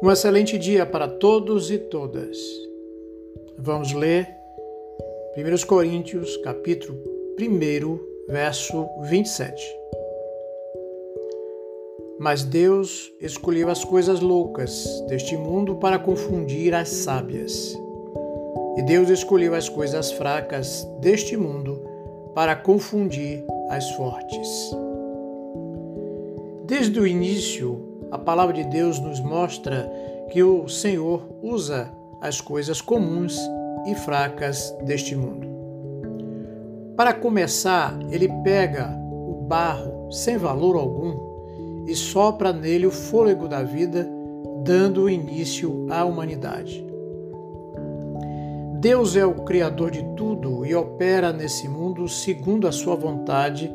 Um excelente dia para todos e todas. Vamos ler 1 Coríntios, capítulo 1, verso 27. Mas Deus escolheu as coisas loucas deste mundo para confundir as sábias. E Deus escolheu as coisas fracas deste mundo para confundir as fortes. Desde o início, a palavra de Deus nos mostra que o Senhor usa as coisas comuns e fracas deste mundo. Para começar, ele pega o barro sem valor algum e sopra nele o fôlego da vida, dando início à humanidade. Deus é o Criador de tudo e opera nesse mundo segundo a sua vontade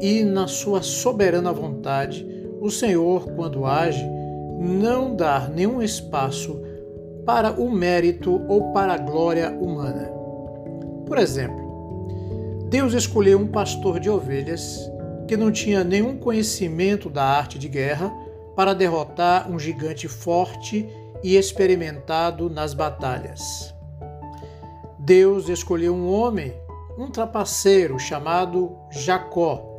e na sua soberana vontade o Senhor, quando age, não dá nenhum espaço para o mérito ou para a glória humana. Por exemplo, Deus escolheu um pastor de ovelhas que não tinha nenhum conhecimento da arte de guerra para derrotar um gigante forte e experimentado nas batalhas. Deus escolheu um homem, um trapaceiro chamado Jacó,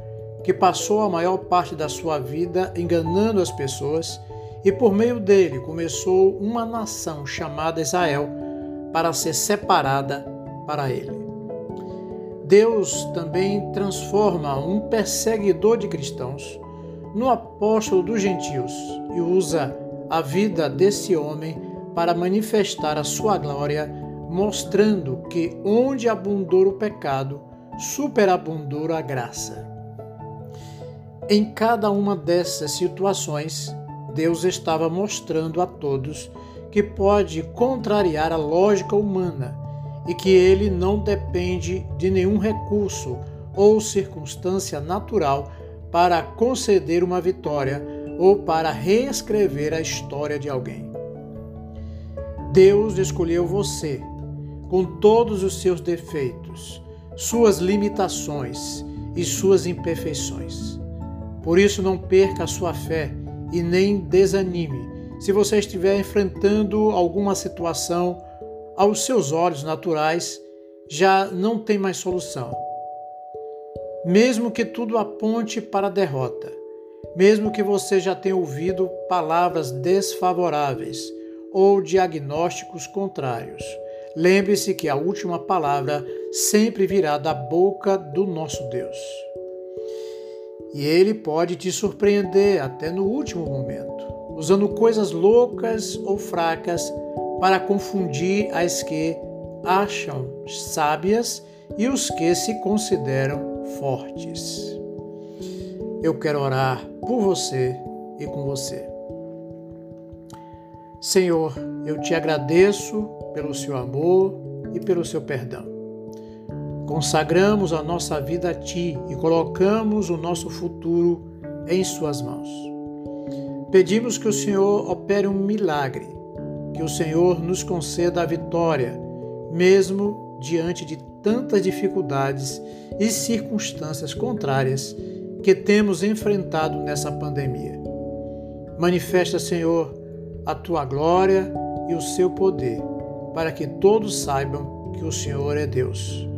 que passou a maior parte da sua vida enganando as pessoas e por meio dele começou uma nação chamada Israel para ser separada para ele. Deus também transforma um perseguidor de cristãos no apóstolo dos gentios e usa a vida desse homem para manifestar a sua glória, mostrando que onde abundou o pecado, superabundou a graça. Em cada uma dessas situações, Deus estava mostrando a todos que pode contrariar a lógica humana e que ele não depende de nenhum recurso ou circunstância natural para conceder uma vitória ou para reescrever a história de alguém. Deus escolheu você, com todos os seus defeitos, suas limitações e suas imperfeições. Por isso, não perca a sua fé e nem desanime. Se você estiver enfrentando alguma situação aos seus olhos naturais, já não tem mais solução. Mesmo que tudo aponte para a derrota, mesmo que você já tenha ouvido palavras desfavoráveis ou diagnósticos contrários, lembre-se que a última palavra sempre virá da boca do nosso Deus e ele pode te surpreender até no último momento, usando coisas loucas ou fracas para confundir as que acham sábias e os que se consideram fortes. Eu quero orar por você e com você. Senhor, eu te agradeço pelo seu amor e pelo seu perdão. Consagramos a nossa vida a Ti e colocamos o nosso futuro em Suas mãos. Pedimos que o Senhor opere um milagre, que o Senhor nos conceda a vitória, mesmo diante de tantas dificuldades e circunstâncias contrárias que temos enfrentado nessa pandemia. Manifesta, Senhor, a tua glória e o seu poder, para que todos saibam que o Senhor é Deus.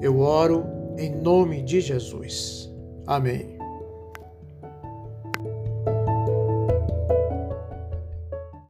Eu oro em nome de Jesus. Amém.